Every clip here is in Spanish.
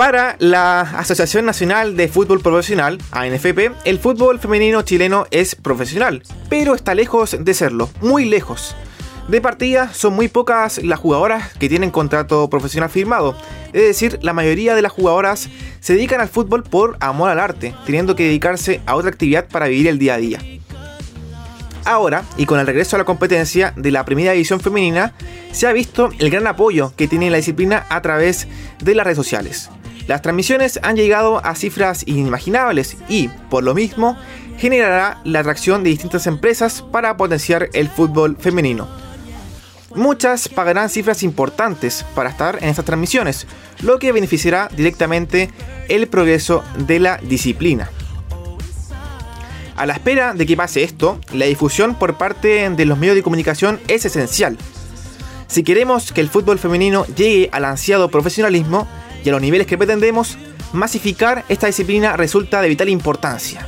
Para la Asociación Nacional de Fútbol Profesional, ANFP, el fútbol femenino chileno es profesional, pero está lejos de serlo, muy lejos. De partida, son muy pocas las jugadoras que tienen contrato profesional firmado, es decir, la mayoría de las jugadoras se dedican al fútbol por amor al arte, teniendo que dedicarse a otra actividad para vivir el día a día. Ahora, y con el regreso a la competencia de la primera división femenina, se ha visto el gran apoyo que tiene la disciplina a través de las redes sociales. Las transmisiones han llegado a cifras inimaginables y, por lo mismo, generará la atracción de distintas empresas para potenciar el fútbol femenino. Muchas pagarán cifras importantes para estar en estas transmisiones, lo que beneficiará directamente el progreso de la disciplina. A la espera de que pase esto, la difusión por parte de los medios de comunicación es esencial. Si queremos que el fútbol femenino llegue al ansiado profesionalismo, y a los niveles que pretendemos, masificar esta disciplina resulta de vital importancia.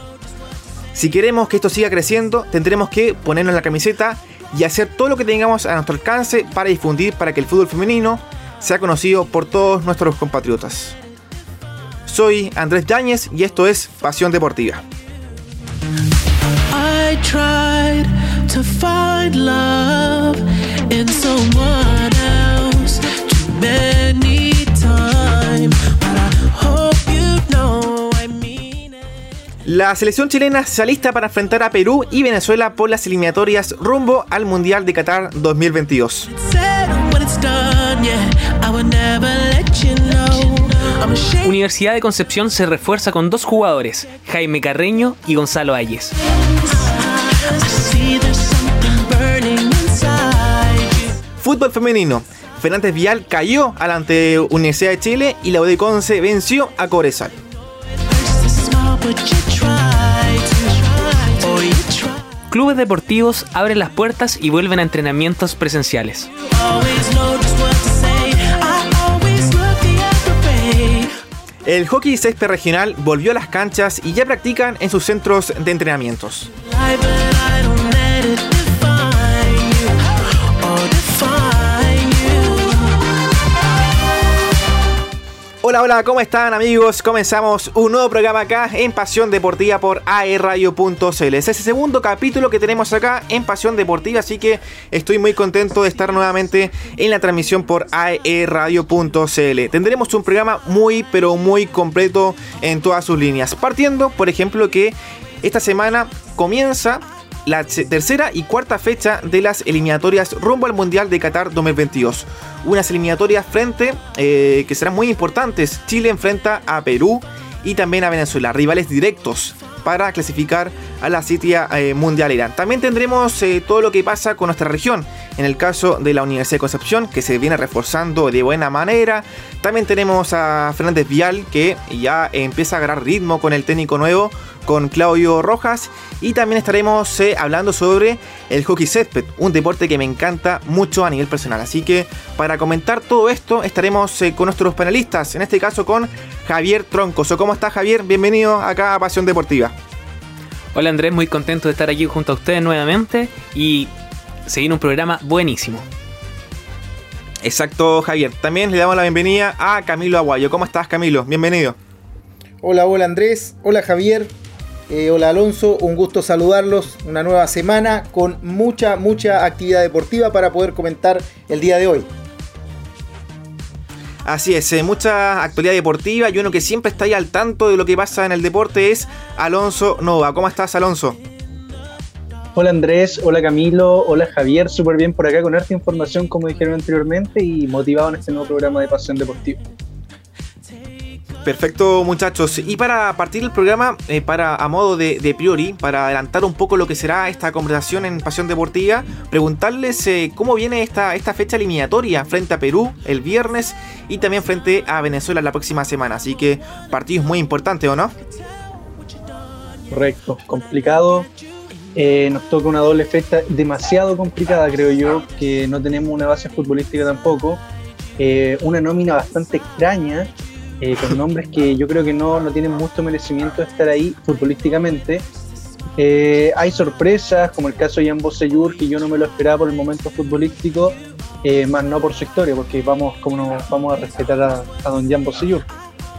Si queremos que esto siga creciendo, tendremos que ponernos la camiseta y hacer todo lo que tengamos a nuestro alcance para difundir para que el fútbol femenino sea conocido por todos nuestros compatriotas. Soy Andrés Yáñez y esto es Pasión Deportiva. La selección chilena se alista para enfrentar a Perú y Venezuela por las eliminatorias rumbo al Mundial de Qatar 2022. Universidad de Concepción se refuerza con dos jugadores, Jaime Carreño y Gonzalo Ayes. Fútbol femenino. Fernández Vial cayó ante Universidad de Chile y la UD Conce venció a Cobresal. Clubes deportivos abren las puertas y vuelven a entrenamientos presenciales. El hockey césped regional volvió a las canchas y ya practican en sus centros de entrenamientos. Hola, hola, ¿cómo están amigos? Comenzamos un nuevo programa acá en Pasión Deportiva por aerradio.cl. Es el segundo capítulo que tenemos acá en Pasión Deportiva, así que estoy muy contento de estar nuevamente en la transmisión por aerradio.cl. Tendremos un programa muy, pero muy completo en todas sus líneas. Partiendo, por ejemplo, que esta semana comienza la tercera y cuarta fecha de las eliminatorias rumbo al Mundial de Qatar 2022. Unas eliminatorias frente eh, que serán muy importantes. Chile enfrenta a Perú y también a Venezuela, rivales directos para clasificar a la Citia eh, Mundial. También tendremos eh, todo lo que pasa con nuestra región. En el caso de la Universidad de Concepción, que se viene reforzando de buena manera. También tenemos a Fernández Vial, que ya empieza a agarrar ritmo con el técnico nuevo con Claudio Rojas y también estaremos eh, hablando sobre el hockey césped, un deporte que me encanta mucho a nivel personal. Así que para comentar todo esto estaremos con nuestros panelistas, en este caso con Javier Troncoso. ¿Cómo estás Javier? Bienvenido acá a Pasión Deportiva. Hola Andrés, muy contento de estar aquí junto a ustedes nuevamente y seguir un programa buenísimo. Exacto, Javier. También le damos la bienvenida a Camilo Aguayo. ¿Cómo estás, Camilo? Bienvenido. Hola, hola Andrés. Hola, Javier. Eh, hola Alonso, un gusto saludarlos. Una nueva semana con mucha, mucha actividad deportiva para poder comentar el día de hoy. Así es, eh, mucha actualidad deportiva y uno que siempre está ahí al tanto de lo que pasa en el deporte es Alonso Nova. ¿Cómo estás, Alonso? Hola Andrés, hola Camilo, hola Javier, súper bien por acá con esta información como dijeron anteriormente y motivado en este nuevo programa de Pasión Deportiva. Perfecto, muchachos. Y para partir el programa, eh, para a modo de, priori, para adelantar un poco lo que será esta conversación en Pasión Deportiva, preguntarles eh, cómo viene esta, esta fecha eliminatoria frente a Perú el viernes y también frente a Venezuela la próxima semana. Así que partidos muy importantes, ¿o no? Correcto, complicado. Eh, nos toca una doble fecha demasiado complicada, creo yo, que no tenemos una base futbolística tampoco. una nómina bastante extraña eh, con nombres que yo creo que no, no, tienen mucho merecimiento de estar ahí futbolísticamente. Eh, hay sorpresas, como el caso de Jan Bosellur, que yo no me lo esperaba por el momento futbolístico, eh, más no por su historia, porque vamos, como vamos a respetar a, don Jan Bosellur.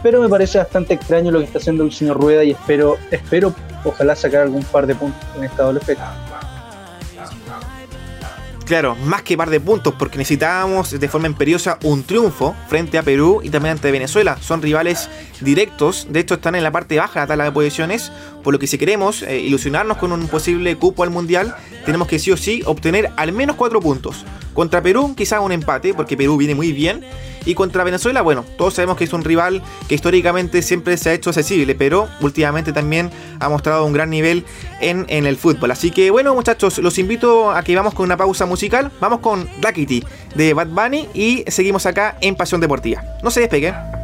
pero me parece bastante extraño lo que está haciendo el señor Rueda y espero, espero ojalá sacar algún par de puntos en esta doble fecha. Claro, más que par de puntos, porque necesitábamos de forma imperiosa un triunfo frente a Perú y también ante Venezuela. Son rivales directos, de hecho están en la parte baja de la tabla de posiciones, por lo que si queremos eh, ilusionarnos con un posible cupo al Mundial, tenemos que sí o sí obtener al menos cuatro puntos. Contra Perú quizás un empate, porque Perú viene muy bien, y contra Venezuela, bueno, todos sabemos que es un rival que históricamente siempre se ha hecho accesible, pero últimamente también ha mostrado un gran nivel en, en el fútbol. Así que bueno, muchachos, los invito a que vamos con una pausa musical. Vamos con Duckity de Bad Bunny y seguimos acá en Pasión Deportiva. No se despeguen.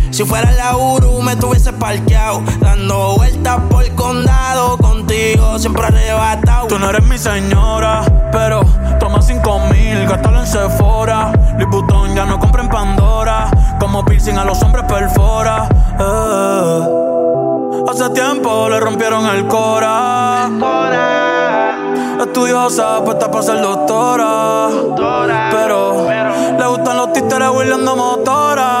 si fuera la Uru me tuviese parqueado. Dando vueltas por el condado. Contigo siempre arrebatado. Tú no eres mi señora, pero toma cinco mil, gástalo en Sephora. Louis Vuitton ya no compra en Pandora. Como piercing a los hombres perfora. Eh. Hace tiempo le rompieron el cora. Estudiosa, puesta para ser doctora. Pero le gustan los títeres huirleando motora.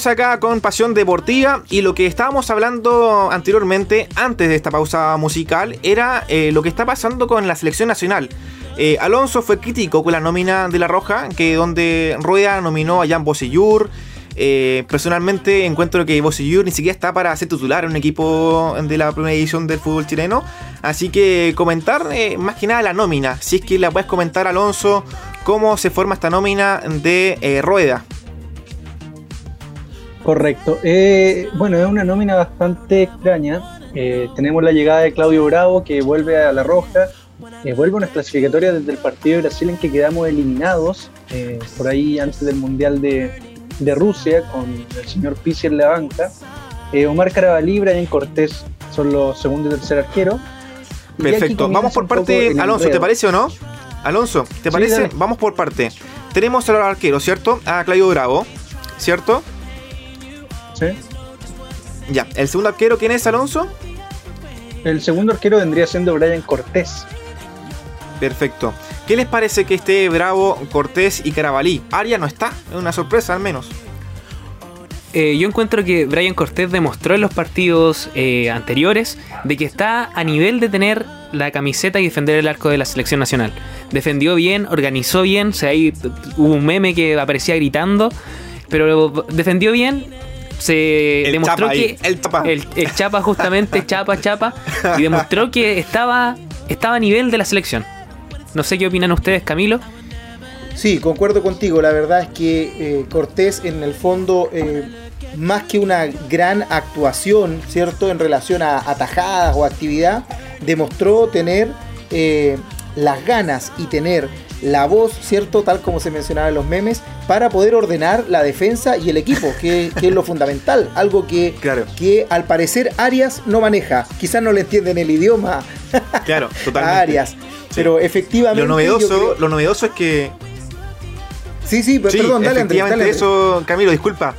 seguimos acá con Pasión Deportiva y lo que estábamos hablando anteriormente, antes de esta pausa musical, era eh, lo que está pasando con la selección nacional. Eh, Alonso fue crítico con la nómina de La Roja, que donde Rueda nominó a Jan Bosellur. Eh, personalmente encuentro que Bosellur ni siquiera está para ser titular en un equipo de la primera edición del fútbol chileno. Así que comentar más que nada la nómina. Si es que la puedes comentar, Alonso, cómo se forma esta nómina de Rueda. Correcto. Eh, bueno, es una nómina bastante extraña. Eh, tenemos la llegada de Claudio Bravo que vuelve a la roja. Eh, vuelve a unas clasificatorias desde el partido de Brasil en que quedamos eliminados eh, por ahí antes del Mundial de, de Rusia, con el señor Pizzi en la banca. Eh, Omar Carabalí y Brian Cortés son los segundo y tercer. Y aquí Perfecto. Vamos por parte, Alonso, ¿te parece o no? Alonso, ¿te Sí, parece? dale. Vamos por parte. Tenemos a los arqueros, ¿cierto? A Claudio Bravo, ¿cierto? Sí. Ya. ¿El segundo arquero quién es, Alonso? El segundo arquero vendría siendo Brian Cortés. Perfecto. ¿Qué les parece que esté Bravo, Cortés y Carabalí? Aria no está, es una sorpresa al menos. Eh, yo encuentro que Brian Cortés demostró en los partidos eh, anteriores de que está a nivel de tener la camiseta y defender el arco de la selección nacional. Defendió bien, organizó bien, o sea, ahí hubo un meme que aparecía gritando, pero defendió bien. Se El demostró Chapa ahí, que el Chapa. el, el Chapa justamente Chapa Chapa y demostró que estaba estaba a nivel de la selección. No sé qué opinan ustedes, Camilo. Sí, concuerdo contigo. La verdad es que eh, Cortés en el fondo, eh, más que una gran actuación, ¿cierto? En relación a atajadas o actividad, demostró tener eh, las ganas y tener la voz, ¿cierto? Tal como se mencionaba en los memes, para poder ordenar la defensa y el equipo, que, que es lo fundamental. Algo que, Claro. que al parecer Arias no maneja. Quizás no le entienden el idioma Claro, a. Arias. Pero efectivamente. Lo novedoso, creo- lo novedoso es que Sí, sí, pero Sí, perdón, dale Andrés, efectivamente dale Andrés. eso, Camilo, disculpa.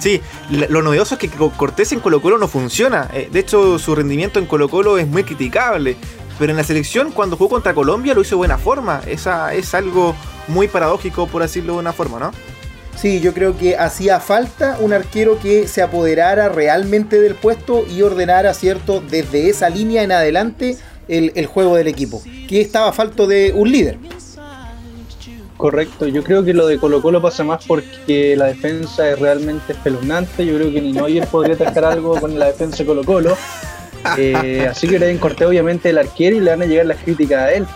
Sí, lo novedoso es que Co- Cortés en Colo Colo no funciona. Eh, De hecho, su rendimiento en Colo Colo es muy criticable. Pero en la selección, cuando jugó contra Colombia, lo hizo de buena forma. Esa es algo muy paradójico, por decirlo de una forma, ¿no? Sí, yo creo que hacía falta un arquero que se apoderara realmente del puesto y ordenara, ¿cierto? Desde esa línea en adelante el, el juego del equipo. Que estaba falto de un líder. Correcto, yo creo que lo de Colo Colo pasa más porque la defensa es realmente espeluznante. Yo creo que ni Neuer podría atacar algo con la defensa de Colo Colo. Eh, así que Brian Cortés obviamente el arquero y le van a llegar las críticas a él.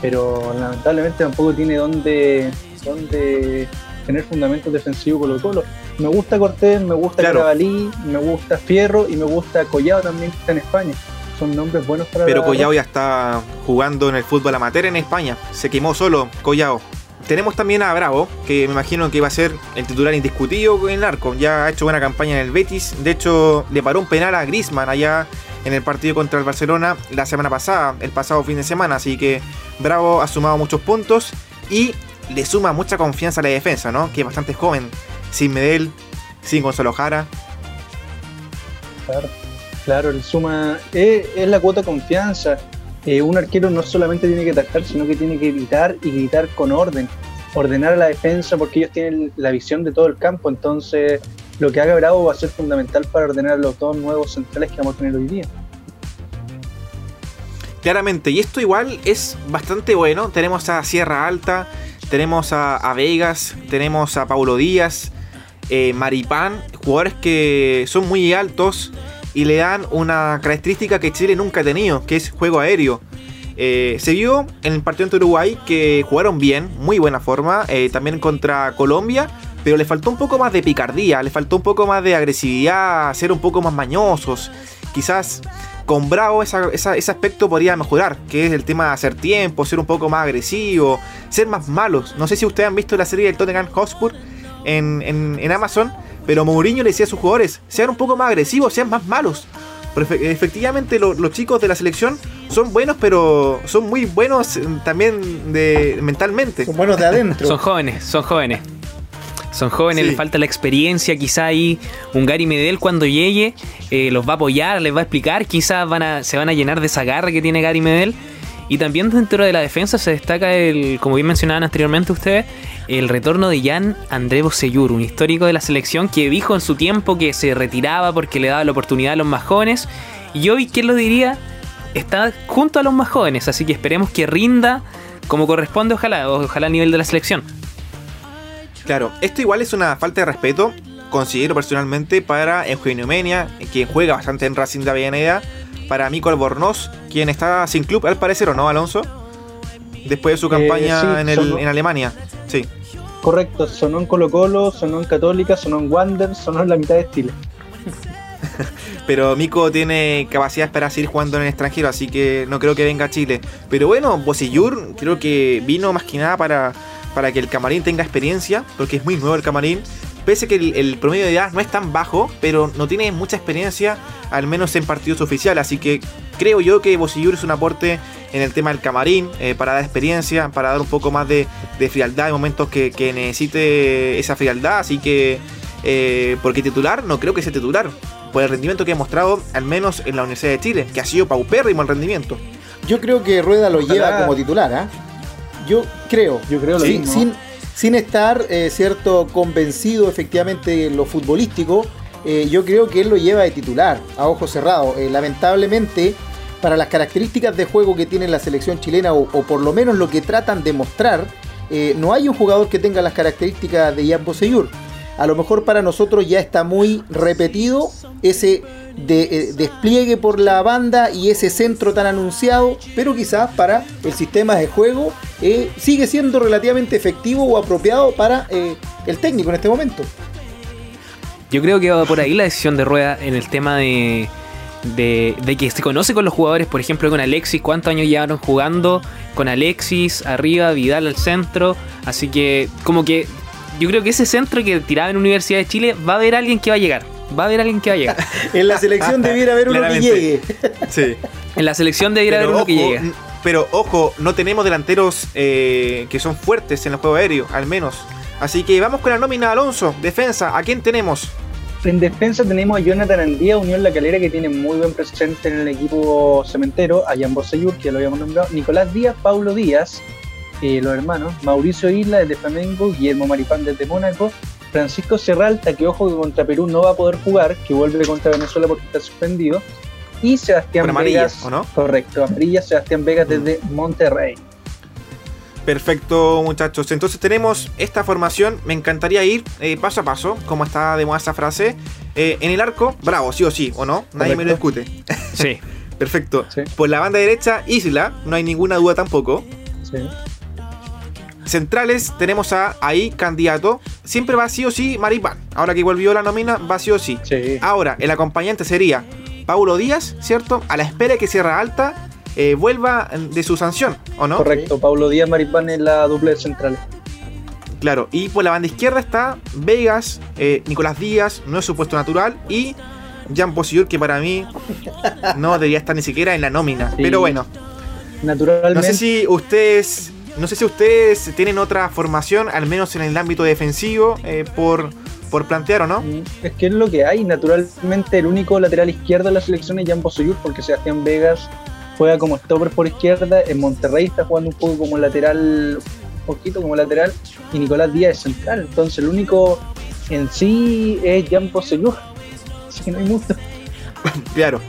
Pero lamentablemente tampoco tiene dónde, dónde tener fundamentos defensivos Colo Colo. Me gusta Cortés, me gusta Claro. Carabalí, me gusta Fierro y me gusta Collado también que está en España. Son nombres buenos para Pero la- Collao ya está jugando en el fútbol amateur en España. Se quemó solo Collao. Tenemos también a Bravo, que me imagino que va a ser el titular indiscutido en el arco. Ya ha hecho buena campaña en el Betis. De hecho, le paró un penal a Griezmann allá en el partido contra el Barcelona la semana pasada, el pasado fin de semana. Así que Bravo ha sumado muchos puntos y le suma mucha confianza a la defensa, ¿no? Que es bastante joven. Sin Medel, sin Gonzalo Jara. Claro, claro, el suma es la cuota confianza. Eh, un arquero no solamente tiene que atacar, sino que tiene que gritar y gritar con orden. Ordenar a la defensa porque ellos tienen la visión de todo el campo. Entonces, lo que haga Bravo va a ser fundamental para ordenar los dos nuevos centrales que vamos a tener hoy día. Claramente, y esto igual es bastante bueno. Tenemos a Sierra Alta, tenemos a, a Vegas, tenemos a Paulo Díaz, eh, Maripán, jugadores que son muy altos y le dan una característica que Chile nunca ha tenido, que es juego aéreo. Eh, se vio en el partido ante Uruguay que jugaron bien, muy buena forma, eh, también contra Colombia, pero le faltó un poco más de picardía, le faltó un poco más de agresividad, ser un poco más mañosos. Quizás con Bravo ese aspecto podría mejorar, que es el tema de hacer tiempo, ser un poco más agresivo, ser más malos. No sé si ustedes han visto la serie del Tottenham Hotspur en- en Amazon, pero Mourinho le decía a sus jugadores, sean un poco más agresivos, sean más malos. Efectivamente lo- los chicos de la selección son buenos, pero son muy buenos eh, también de, mentalmente. Son buenos de adentro. Son jóvenes, son jóvenes. Son jóvenes, Sí. les falta la experiencia, quizá ahí un Gary Medel cuando llegue eh, los va a apoyar, les va a explicar, quizás van a, se van a llenar de esa garra que tiene Gary Medel. Y también dentro de la defensa se destaca el, como bien mencionaban anteriormente ustedes, el retorno de Jan André Bosellur, un histórico de la selección que dijo en su tiempo que se retiraba porque le daba la oportunidad a los más jóvenes. Y hoy, ¿quién lo diría? Está junto a los más jóvenes, así que esperemos que rinda como corresponde, ojalá, ojalá a nivel de la selección. Claro, esto igual es una falta de respeto, considero personalmente, para Eugenio Menia, quien juega bastante en Racing de Avellaneda, para Mico Albornoz, quien está sin club, al parecer, ¿o no, Alonso? Después de su Eh, campaña sí, en, el- sonó. en Alemania. Sí. Correcto, sonó en Colo Colo, sonó en Católica, sonó en Wander, sonó en la mitad de Chile. Pero Mico tiene capacidad para seguir jugando en el extranjero, así que no creo que venga a Chile. Pero bueno, Bosillur creo que vino más que nada para, para que el camarín tenga experiencia, porque es muy nuevo el camarín. Pese que el, el promedio de edad no es tan bajo, pero no tiene mucha experiencia, al menos en partidos oficiales. Así que creo yo que Bosillur es un aporte en el tema del camarín, eh, para dar experiencia, para dar un poco más de, de frialdad en momentos que, que necesite esa frialdad. Así que, eh, porque titular, no creo que sea titular, por el rendimiento que ha mostrado, al menos en la Universidad de Chile, que ha sido paupérrimo el rendimiento. Yo creo que Rueda lo Ojalá. lleva como titular, ¿ah? Yo creo. Yo creo lo Sí, mismo. sin, sin estar, eh, cierto, convencido efectivamente en lo futbolístico, eh, yo creo que él lo lleva de titular, a ojo cerrado. Eh, lamentablemente, para las características de juego que tiene la selección chilena, o, por lo menos lo que tratan de mostrar, no hay un jugador que tenga las características de Jan Bosellur. A lo mejor para nosotros ya está muy repetido ese de- eh, despliegue por la banda y ese centro tan anunciado, pero quizás para el sistema de juego eh, sigue siendo relativamente efectivo o apropiado para eh, el técnico en este momento. Yo creo que va por ahí la decisión de Rueda en el tema de, de, de que se conoce con los jugadores, por ejemplo con Alexis, cuántos años llevaron jugando con Alexis, arriba, Vidal al centro, así que como que yo creo que ese centro que tiraba en Universidad de Chile va a haber alguien que va a llegar, va a haber alguien que va a llegar. En la selección debiera haber uno que llegue. Sí. En la selección debería haber uno que ojo, llegue. pero ojo, no tenemos delanteros eh, que son fuertes en el juego aéreo, al menos. Así que vamos con la nómina Alonso, defensa. ¿A quién tenemos? En defensa tenemos a Jonathan Andía, Unión La Calera, que tiene muy buen presente en el equipo cementero, a Jan Bosellur, que ya lo habíamos nombrado, Nicolás Díaz, Paulo Díaz, eh, los hermanos, Mauricio Isla desde Flamengo, Guillermo Maripán desde Mónaco, Francisco Serralta, que ojo que contra Perú no va a poder jugar, que vuelve contra Venezuela porque está suspendido, y Sebastián Por amarilla, Vegas, ¿o no? correcto, amarilla, Sebastián Vegas desde Monterrey. Perfecto, muchachos. Entonces tenemos esta formación. Me encantaría ir eh, paso a paso, como está de moda esa frase. Eh, en el arco, bravo, sí o sí, ¿o no? Nadie me lo discute. Sí. Perfecto. Sí. Por la banda derecha, Isla, no hay ninguna duda tampoco. Sí. Centrales tenemos a ahí candidato. Siempre va sí o sí Maripán. Ahora que volvió la nómina, va sí o sí. Sí. Ahora, el acompañante sería Paulo Díaz, ¿cierto? A la espera de que Sierra Alta eh, vuelva de su sanción, ¿o no? Correcto, Paulo Díaz Maripán en la doble de centrales. Claro, y por la banda izquierda está Vegas, eh, Nicolás Díaz, no es su puesto natural, y Jan Posillur, que para mí no debería estar ni siquiera en la nómina. Sí. Pero bueno, Naturalmente. no sé si ustedes. No sé si ustedes tienen otra formación, al menos en el ámbito defensivo, eh, por, por plantear o no. Es que es lo que hay. Naturalmente, el único lateral izquierdo de la selección es Jan Bosellur, porque Sebastián Vegas juega como stopper por izquierda. En Monterrey está jugando un poco como lateral, un poquito como lateral. Y Nicolás Díaz es central. Entonces, el único en sí es Jan Bosellur. Así que no hay mucho. Claro.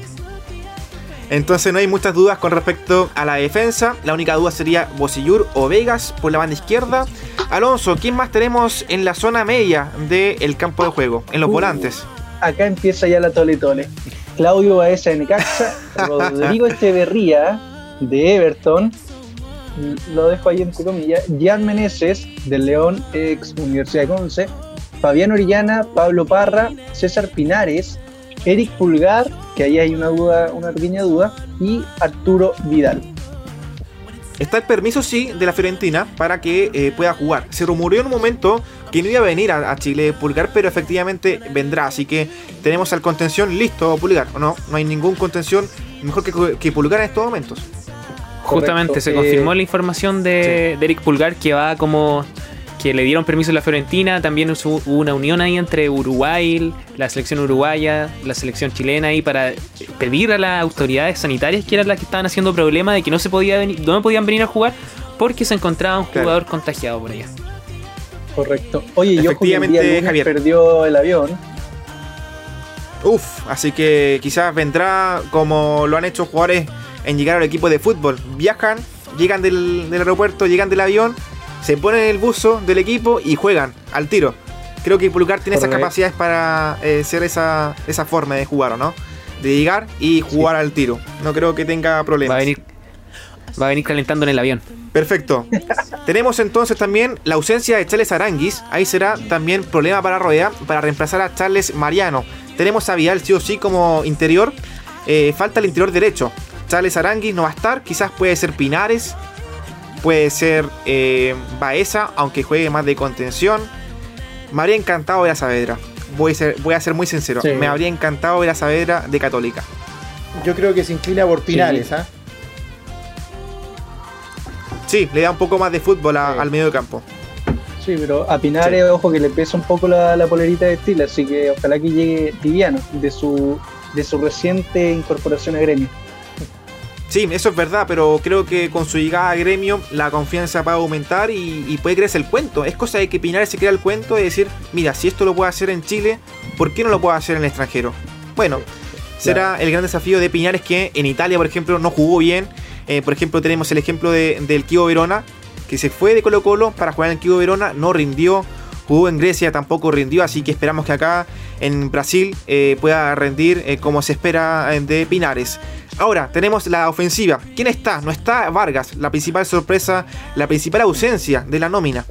Entonces no hay muchas dudas con respecto a la defensa. La única duda sería Bosillur o Vegas por la banda izquierda. Alonso, ¿quién más tenemos en la zona media del campo de juego? En los Uh. volantes. Acá empieza ya la tole tole. Claudio Baeza de Necaxa, Rodrigo Echeverría de Everton, lo dejo ahí entre comillas, Jan Meneses del León, ex Universidad de Conce, Fabián Orellana, Pablo Parra, César Pinares, Eric Pulgar, que ahí hay una duda, una pequeña duda, y Arturo Vidal. Está el permiso, sí, de la Fiorentina para que eh, pueda jugar. Se rumoreó en un momento que no iba a venir a, a Chile Pulgar, pero efectivamente vendrá. Así que tenemos al contención listo, Pulgar. ¿o no? No hay ningún contención mejor que, que Pulgar en estos momentos. Justamente se eh, confirmó la información de, de Eric Pulgar que va como que le dieron permiso a la Fiorentina, también hubo una unión ahí entre Uruguay, la selección uruguaya, la selección chilena ahí para pedir a las autoridades sanitarias que eran las que estaban haciendo problema de que no se podía venir, no podían venir a jugar porque se encontraba un Claro. jugador contagiado por allá. Correcto. Oye, yo Efectivamente, Javier. perdió el avión. Uf, así que quizás vendrá como lo han hecho jugadores en llegar al equipo de fútbol. Viajan, llegan del, del aeropuerto, llegan del avión, se ponen en el buzo del equipo y juegan al tiro. Creo que Pulgar tiene esas capacidades para eh, ser esa, esa forma de jugar, ¿o no? De llegar y jugar al tiro. No creo que tenga problemas. Va a venir va a venir calentando en el avión. Perfecto. Tenemos entonces también la ausencia de Charles Aranguis. Ahí será también problema para Rueda para reemplazar a Charles Mariano. Tenemos a Vidal sí o sí como interior. Eh, falta el interior derecho. Charles Aranguis no va a estar. Quizás puede ser Pinares. Puede ser eh, Baeza, aunque juegue más de contención. Me habría encantado ver a Saavedra. Voy a ser, voy a ser muy sincero. Sí. Me habría encantado ver a Saavedra de Católica. Yo creo que se inclina por Pinares, ¿ah? Sí, le da un poco más de fútbol a- Sí. al medio de campo. Sí, pero a Pinares, ojo que le pesa un poco la, la polerita de estilo, así que ojalá que llegue liviano de su, de su reciente incorporación a gremio. Sí, eso es verdad, pero creo que con su llegada a gremio la confianza va a aumentar y, y puede creerse el cuento. Es cosa de que Pinares se crea el cuento y decir, mira, si esto lo puedo hacer en Chile, ¿por qué no lo puedo hacer en el extranjero? Bueno, será el gran desafío de Pinares que en Italia, por ejemplo, no jugó bien. Eh, por ejemplo, tenemos el ejemplo de- del Kio Verona, que se fue de Colo Colo para jugar en el Kio Verona, no rindió. Jugó en Grecia, tampoco rindió, así que esperamos que acá en Brasil eh, pueda rendir eh, como se espera de Pinares. Ahora, tenemos la ofensiva. ¿Quién está? No está Vargas, la principal sorpresa, la principal ausencia de la nómina.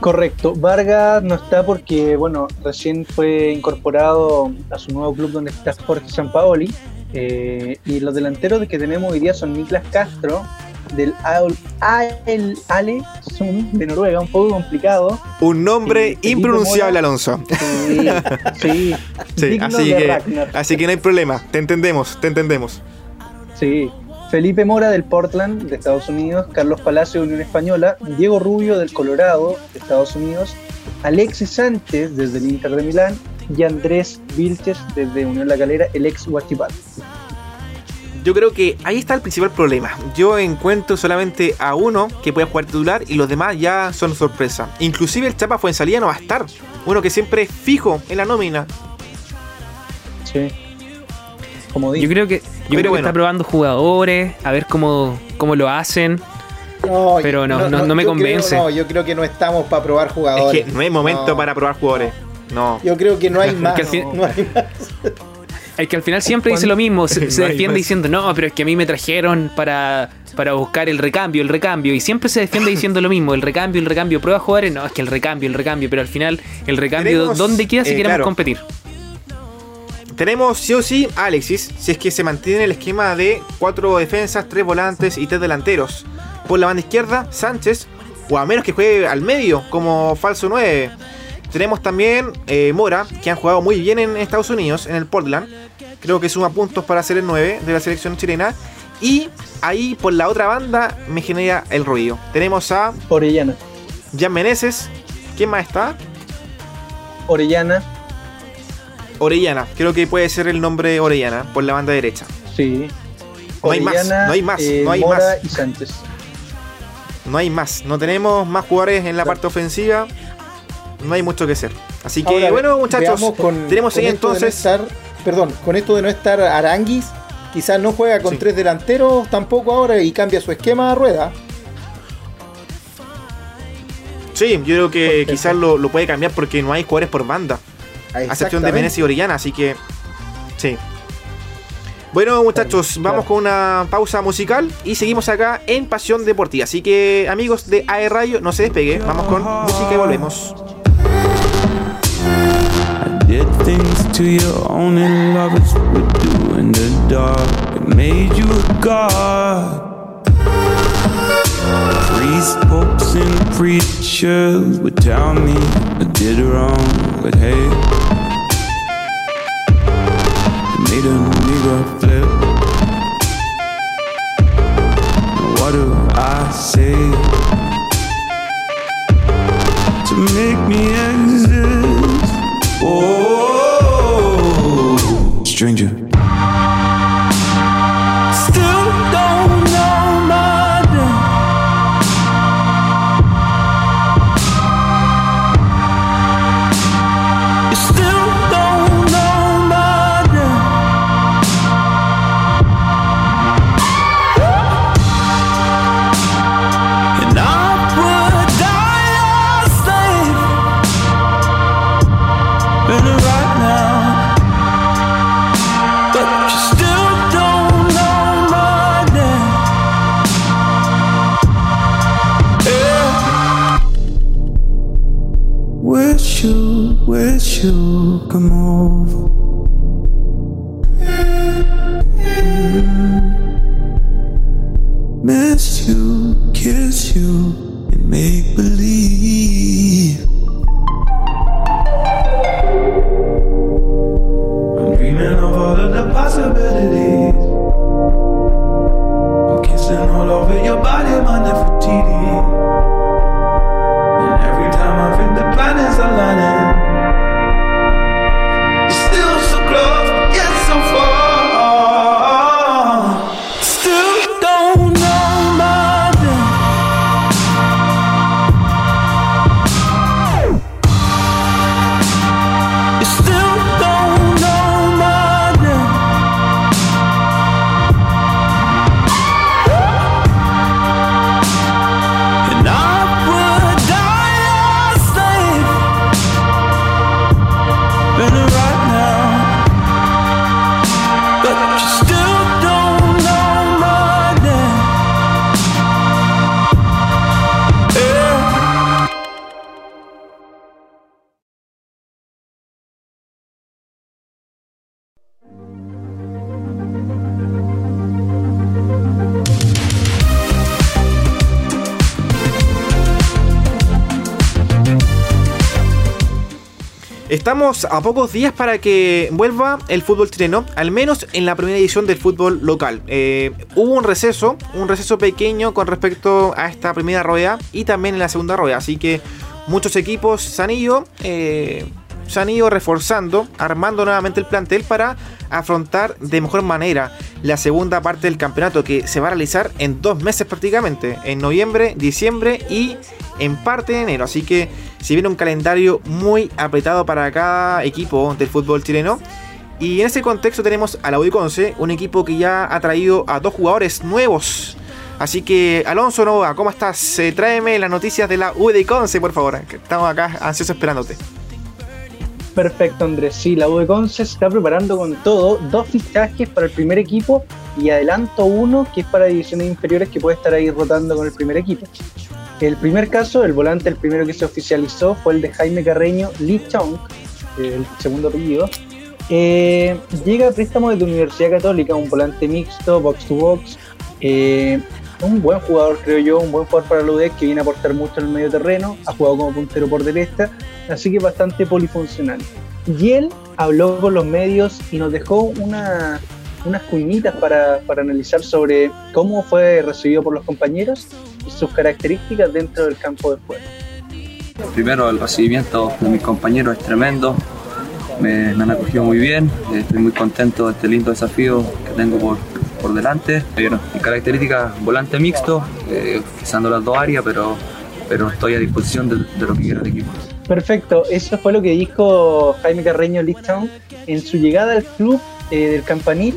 Correcto. Vargas no está porque, bueno, recién fue incorporado a su nuevo club donde está Jorge Sampaoli. eh, y los delanteros que tenemos hoy día son Niklas Castro, del Al Al- Ale Sund de Noruega, un poco complicado. Un nombre Sí, impronunciable. Alonso. Sí, sí. Sí, así que, Ragnar. así que no hay problema. Te entendemos, te entendemos. Sí. Felipe Mora del Portland, de Estados Unidos, Carlos Palacio de Unión Española, Diego Rubio del Colorado, de Estados Unidos, Alexis Sánchez desde el Inter de Milán y Andrés Vilches desde Unión La Calera, el ex Huachipato. Yo creo que ahí está el principal problema. Yo encuentro solamente a uno que puede jugar titular y los demás ya son sorpresa. Inclusive el Chapa Fuensalía no va a estar. Uno que siempre es fijo en la nómina. Sí. Como Yo digo, creo que, yo Pero creo que bueno. está probando jugadores, a ver cómo, cómo lo hacen. No, Pero no, no- no me yo convence. creo- no, yo creo que no estamos para probar Es jugadores. que no hay momento No. para probar jugadores. No. Yo creo que no hay más. al fin- no hay más. El que al final siempre dice lo mismo, se, defiende diciendo, no, pero es que a mí me trajeron para, para buscar el recambio, el recambio, y siempre se defiende diciendo lo mismo, el recambio, el recambio, prueba jugadores, no, es que el recambio, el recambio, pero al final, el recambio, ¿dónde queda si eh, queremos claro. competir? Tenemos sí o sí a Alexis, si es que se mantiene el esquema de cuatro defensas, tres volantes y tres delanteros. Por la banda izquierda, Sánchez, o a menos que juegue al medio como falso 9. Tenemos también eh, Mora, que han jugado muy bien en Estados Unidos, en el Portland. Creo que suma puntos para ser el 9 de la selección chilena. Y ahí por la otra banda me genera el ruido. Tenemos a Orellana. Jan Meneses. ¿Quién más está? Orellana, Orellana. Creo que puede ser el nombre Orellana por la banda derecha. sí. No hay más, Orellana, no hay más, eh, no hay Mora más. y Sánchez. No hay más. No tenemos más jugadores en la parte ofensiva. No hay mucho que hacer. Así que, Ahora, bueno, muchachos, con- tenemos ahí entonces. Perdón, con esto de no estar Aranguis, quizás no juega con Sí. tres delanteros tampoco ahora y cambia su esquema a rueda. Sí, yo creo que Perfecto. quizás lo, lo puede cambiar porque no hay jugadores por banda. A excepción de. Meneses y Orellana, así que. Sí. Bueno, muchachos, Claro, vamos con una pausa musical y seguimos acá en Pasión Deportiva. Así que, amigos de AE Radio, no se despegue. Vamos con música y volvemos. Did things to you only lovers would do in the dark. It made you a god. Priests, popes, and preachers would tell me I did wrong, but hey, it made a nigga flip. Estamos a pocos días para que vuelva el fútbol chileno, al menos en la primera edición del fútbol local. Eh, hubo un receso, un receso pequeño con respecto a esta primera rueda y también en la segunda rueda, así que muchos equipos se han ido, eh, se han ido reforzando, armando nuevamente el plantel para afrontar de mejor manera la segunda parte del campeonato que se va a realizar en dos meses prácticamente, en noviembre, diciembre y en parte de enero. Así que si viene un calendario muy apretado para cada equipo del fútbol chileno. Y en ese contexto tenemos a la Conce, un equipo que ya ha traído a dos jugadores nuevos. Así que, Alonso Nova, ¿cómo estás? Eh, tráeme las noticias de la Conce, por favor. Estamos acá ansiosos esperándote. Perfecto, Andrés. Sí, la U Conce se está preparando con todo. Dos fichajes para el primer equipo y adelanto uno que es para divisiones inferiores que puede estar ahí rotando con el primer equipo. El primer caso, el volante, el primero que se oficializó, fue el de Jaime Carreño Lee Chong, el segundo apellido. Eh, llega a préstamo de la Universidad Católica, un volante mixto, box to box. Eh, un buen jugador, creo yo, un buen jugador para la UDEC que viene a aportar mucho en el medio terreno. Ha jugado como puntero por derecha, así que bastante polifuncional. Y él habló con los medios y nos dejó una, unas cuñitas para, para analizar sobre cómo fue recibido por los compañeros y sus características dentro del campo de juego. Primero, el recibimiento de mis compañeros es tremendo, me, han acogido muy bien, estoy muy contento de este lindo desafío que tengo por, por delante. Bueno, mi característica, volante mixto, eh, las dos áreas, pero, pero estoy a disposición de, lo que quiera el equipo. Perfecto, eso fue lo que dijo Jaime Carreño Lichtown en su llegada al club eh, del Campanil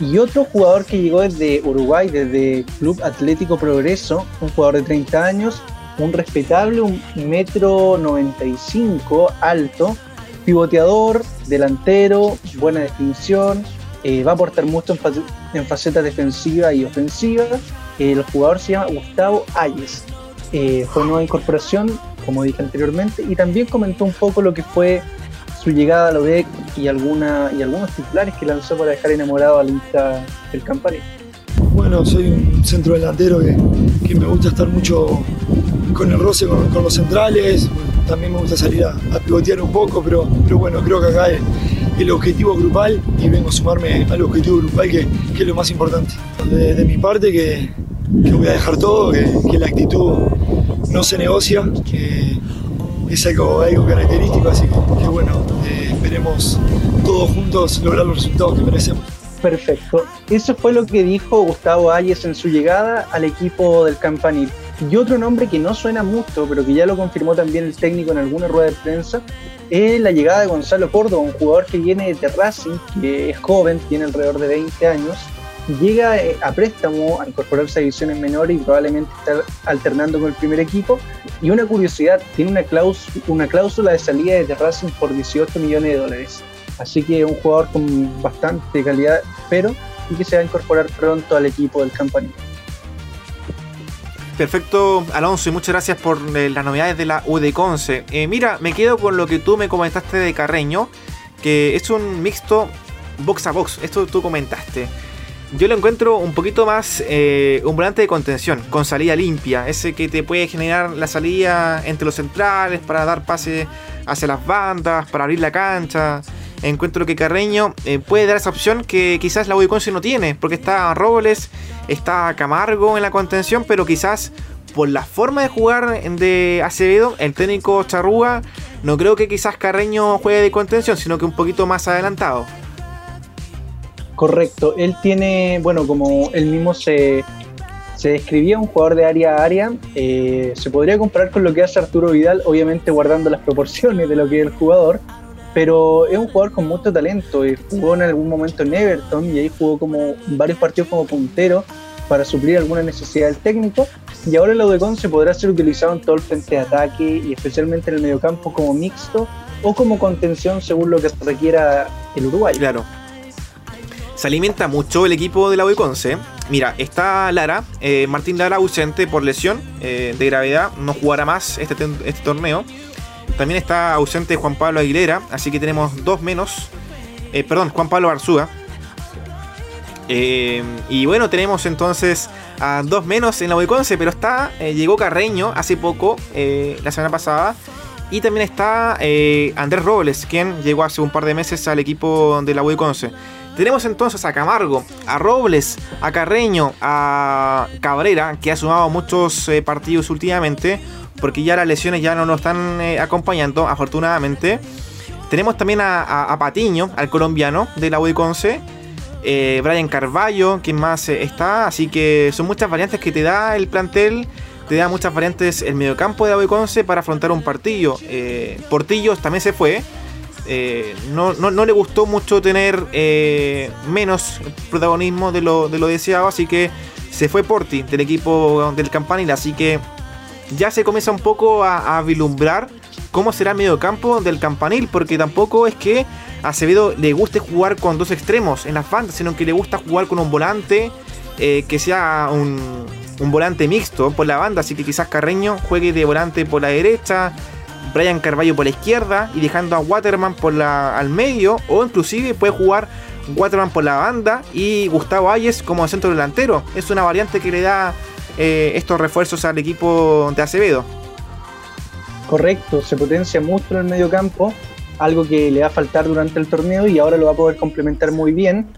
y otro jugador que llegó desde Uruguay, desde Club Atlético Progreso, un jugador de 30 años, un respetable, un metro 95 alto, pivoteador, delantero, buena definición, eh, va a aportar mucho en, facetas defensiva y ofensiva. Eh, el jugador se llama Gustavo Ayes. Eh, fue nueva incorporación, como dije anteriormente, y también comentó un poco lo que fue su llegada a la UDEC y, alguna, y algunos titulares que lanzó para dejar enamorado al hincha del campanil. Bueno, soy un centro delantero que, que, me gusta estar mucho con el roce con, los centrales. También me gusta salir a, pivotear un poco, pero, pero bueno, creo que acá es el objetivo grupal y vengo a sumarme al objetivo grupal que, que es lo más importante. De, mi parte, que, que, voy a dejar todo, que, la actitud no se negocia, que es algo, algo característico, así que, bueno, eh, esperemos todos juntos lograr los resultados que merecemos. Perfecto. Eso fue lo que dijo Gustavo Ayes en su llegada al equipo del Campanil. Y otro nombre que no suena mucho, pero que ya lo confirmó también el técnico en alguna rueda de prensa, es la llegada de Gonzalo Córdoba, un jugador que viene de Racing, que es joven, tiene alrededor de 20 años, llega eh, a préstamo a incorporarse a divisiones menores y probablemente estar alternando con el primer equipo. Y una curiosidad, tiene una cláusula, de salida de Racing por 18 millones de dólares. Así que un jugador con bastante calidad, pero y que se va a incorporar pronto al equipo del campanillo. Perfecto, Alonso, y muchas gracias por eh, las novedades de la UDECONCE. Eh, mira, me quedo con lo que tú me comentaste de Carreño, que es un mixto box a box. Esto tú comentaste. Yo lo encuentro un poquito más eh, un volante de contención, con salida limpia, ese que te puede generar la salida entre los centrales para dar pase hacia las bandas, para abrir la cancha. Encuentro que Carreño eh, puede dar esa opción que quizás la Conce no tiene, porque está Robles, está Camargo en la contención, pero quizás por la forma de jugar de Acevedo, el técnico Charrúa, no creo que quizás Carreño juegue de contención, sino que un poquito más adelantado. Correcto, él tiene, bueno, como él mismo se, describía, un jugador de área a área, eh, se podría comparar con lo que hace Arturo Vidal, obviamente guardando las proporciones de lo que es el jugador, pero es un jugador con mucho talento, jugó en algún momento en Everton y ahí jugó como varios partidos como puntero para suplir alguna necesidad del técnico, y ahora el Audecon se podrá ser utilizado en todo el frente de ataque y especialmente en el mediocampo como mixto o como contención según lo que requiera el Uruguay. Claro, se alimenta mucho el equipo de la Conce. Mira, está Lara, eh, Martín Lara ausente por lesión eh, de gravedad, no jugará más este, este, torneo. También está ausente Juan Pablo Aguilera, así que tenemos dos menos. Eh, perdón, Juan Pablo Barzúa. y bueno, tenemos entonces a dos menos en la Conce, pero está, llegó Carreño hace poco, la semana pasada, Y también está eh, Andrés Robles, quien llegó hace un par de meses al equipo de la U de Conce. Tenemos entonces a Camargo, a Robles, a Carreño, a Cabrera, que ha sumado muchos eh, partidos últimamente, porque ya las lesiones ya no lo están eh, acompañando, afortunadamente. Tenemos también a, Patiño, al colombiano de la U de Conce. eh, Brian Carballo, quien más eh, está. Así que son muchas variantes que te da el plantel. Te da muchas variantes el mediocampo de la U de Conce para afrontar un partido. Eh, Portillos también se fue. Eh, no, no- no le gustó mucho tener menos protagonismo de lo, de lo deseado. Así que se fue Porti del equipo del Campanil. Así que ya se comienza un poco a, a cómo será el mediocampo del Campanil, porque tampoco es que Acevedo le guste jugar con dos extremos en las bandas, sino que le gusta jugar con un volante eh, que sea un, un volante mixto por la banda, así que quizás Carreño juegue de volante por la derecha, Brian Carballo por la izquierda y dejando a Waterman por la, al medio, o inclusive puede jugar Waterman por la banda y Gustavo Ayes como centro delantero. Es una variante que le da eh, estos refuerzos al equipo de Acevedo. Correcto, se potencia mucho en el medio campo, algo que le va a faltar durante el torneo y ahora lo va a poder complementar muy bien.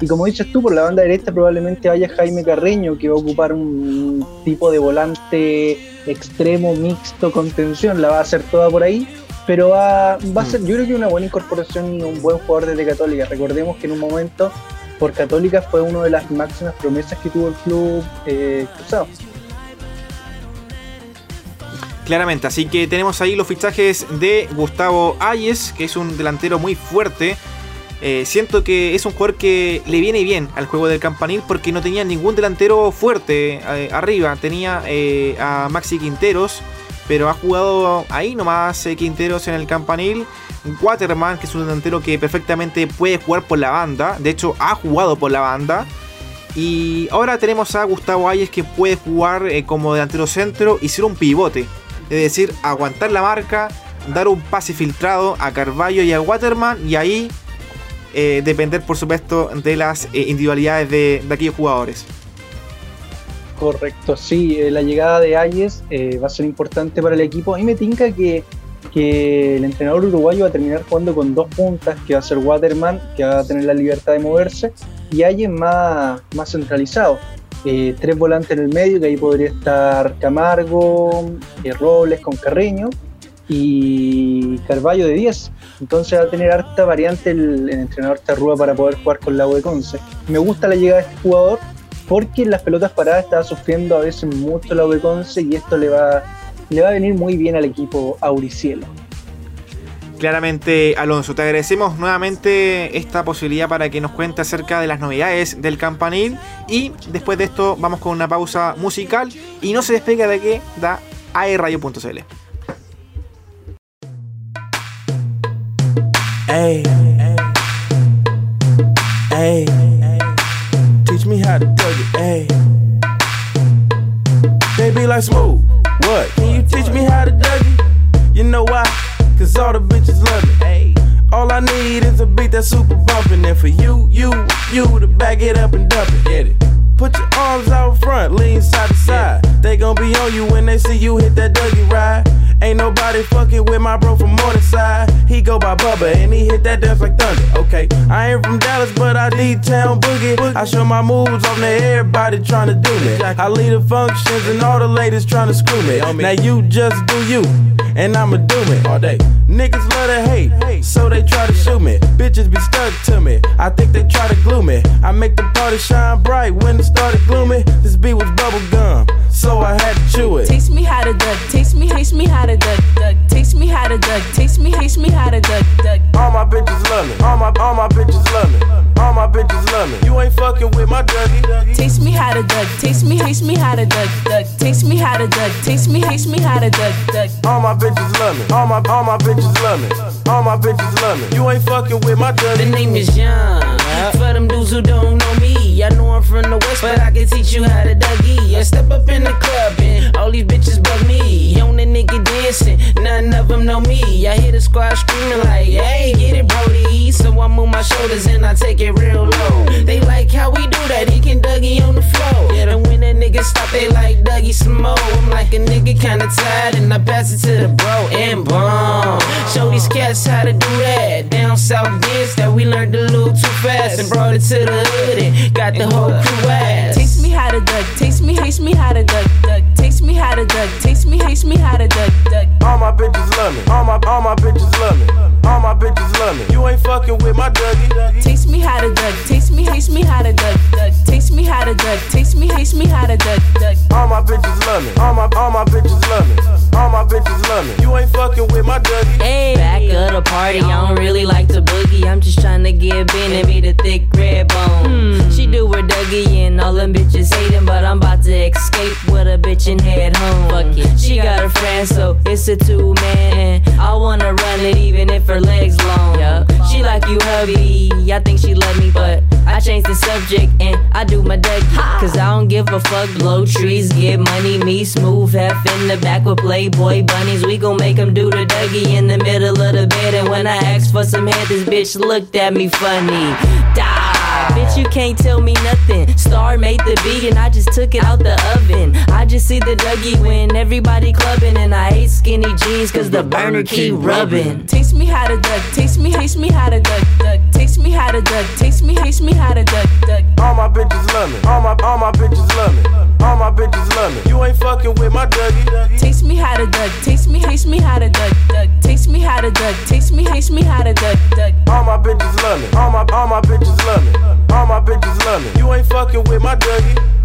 Y como dices tú, por la banda derecha probablemente vaya Jaime Carreño, que va a ocupar un tipo de volante extremo, mixto, contención, la va a hacer toda por ahí. Pero va, va a ser, yo creo que una buena incorporación y un buen jugador desde Católica. Recordemos que en un momento por Católica fue una de las máximas promesas que tuvo el club eh, cruzado. Claramente, así que tenemos ahí los fichajes de Gustavo Ayes, que es un delantero muy fuerte. Eh, siento que es un jugador que le viene bien al juego del campanil porque no tenía ningún delantero fuerte eh, arriba. Tenía a Maxi Quinteros, pero ha jugado ahí nomás Quinteros en el campanil. Waterman, que es un delantero que perfectamente puede jugar por la banda. De hecho, ha jugado por la banda. Y ahora tenemos a Gustavo Ayes que puede jugar eh, como delantero centro y ser un pivote. Es decir, aguantar la marca, dar un pase filtrado a Carballo y a Waterman y ahí eh, depender por supuesto de las eh, individualidades de, de aquellos jugadores. Correcto, sí, la llegada de Ayes va a ser importante para el equipo. A mí me tinca que, que el entrenador uruguayo va a terminar jugando con dos puntas, que va a ser Waterman, que va a tener la libertad de moverse, y Ayes más, más centralizado. Eh, tres volantes en el medio, que ahí podría estar Camargo, eh, Robles con Carreño y Carballo de 10. Entonces va a tener harta variante el, el entrenador Tarrúa para poder jugar con la de Conce. Me gusta la llegada de este jugador porque en las pelotas paradas estaba sufriendo a veces mucho la de Conce y esto le va, le va a venir muy bien al equipo Auricielo. Claramente, Alonso, te agradecemos nuevamente esta posibilidad para que nos cuente acerca de las novedades del campanil. Y después de esto, vamos con una pausa musical. Y no se despega de que da aerradio.cl. Hey, hey, teach me how to do it. Hey, baby, like smooth. What? Can you teach me how to Dougie? You know why? Cause all the bitches love me. Hey, all I need is a beat that's super bumpin', and for you, you, you to back it up and dump it. Get it. Put your arms out front, lean side to side. They gon' be on you when they see you hit that Dougie ride. Ain't nobody fucking with my bro from Morningside. He go by Bubba and he hit that dance like thunder. Okay, I ain't from Dallas, but I lead town boogie. I show my moves on there, everybody tryna do me. I lead the functions and all the ladies tryna screw me. Now you just do you, and I'ma do it all day. Niggas love to hate, so they try to shoot me. Bitches be stuck to me. I think they try to glue me. I make the party shine bright when it started gloomy. This beat was bubble gum, so I had to chew it. Teach me how to duck, teach me, teach me how to duck, duck. Teach me how to duck, taste me, taste me how to duck, duck. All my bitches love me. All my all my bitches love me. All my bitches love me. You ain't fucking with my Dougie. Taste me how to duck, taste me, taste me how to duck, duck. Taste me how to duck, taste me, taste me how to duck, duck. All my bitches love me. All my all my bitches love me. All my bitches love me. You ain't fucking with my The name is Young. For them dudes who don't know me, I know I'm from the west, but I can teach you how to Dougie. I step up in the club and all these bitches bug me. On the nigga dancing, none of them know me. I hear the squad screaming like, hey, get it, Brody. So move my shoulders and I take it real low. They like how we do that, he can Dougie on the floor. And when that nigga niggas stop, they like Dougie some more. I'm like a nigga kinda tired, and I pass it to the bro and boom. Show these cats how to do that. Down south dance that we learned a little too fast and brought it to the hood and got the whole crew ass. Taste me how to duck, taste me, taste me how to duck, duck. Taste me how to duck, taste me, taste me how to duck, duck. All my bitches love me. All my all my bitches love me. All my bitches love me. You ain't fucking with my Dougie. Taste me how to duck, taste me, taste me how to duck, duck. Taste me how to duck, taste me, taste me how to duck, duck. All my bitches love me. All my all my bitches love me. All my bitches love me. You ain't fucking with my Dougie. Hey, back of the party, I don't really like to boogie. I'm just trying to get Ben and me the thick red bone. Hmm. She do her Dougie and all them bitches hating, but I'm about to escape with a bitch and head home. Fuck it. She got her friend, so it's a two man. I wanna run it even if her legs long. She like you, hubby. I think she love me, but I changed the subject and I do my Dougie. Cause I don't give a fuck. Blow trees, get money. Me smooth, half in the back with Playboy bunnies. We gon' make 'em do the Dougie in the middle of the bed. And when I asked for some head, this bitch looked at me funny. Die. You can't tell me nothing. Star made the beat and I just took it out the oven. I just see the Dougie when everybody clubbing. And I hate skinny jeans cause the burner keep rubbing. Taste me how to duck, taste me, taste me how to duck, duck. Taste me how to duck, taste me, taste me how to duck, duck. All my bitches love me. All my all my bitches love me. All my bitches love me. You ain't fucking with my Dougie. Taste me how to duck, taste me, taste me how to duck, duck. Taste me how to duck, taste me, taste me how to duck, duck. All my bitches love me. All my all my bitches love me. All my bitches love me. You ain't fucking with my Dougie.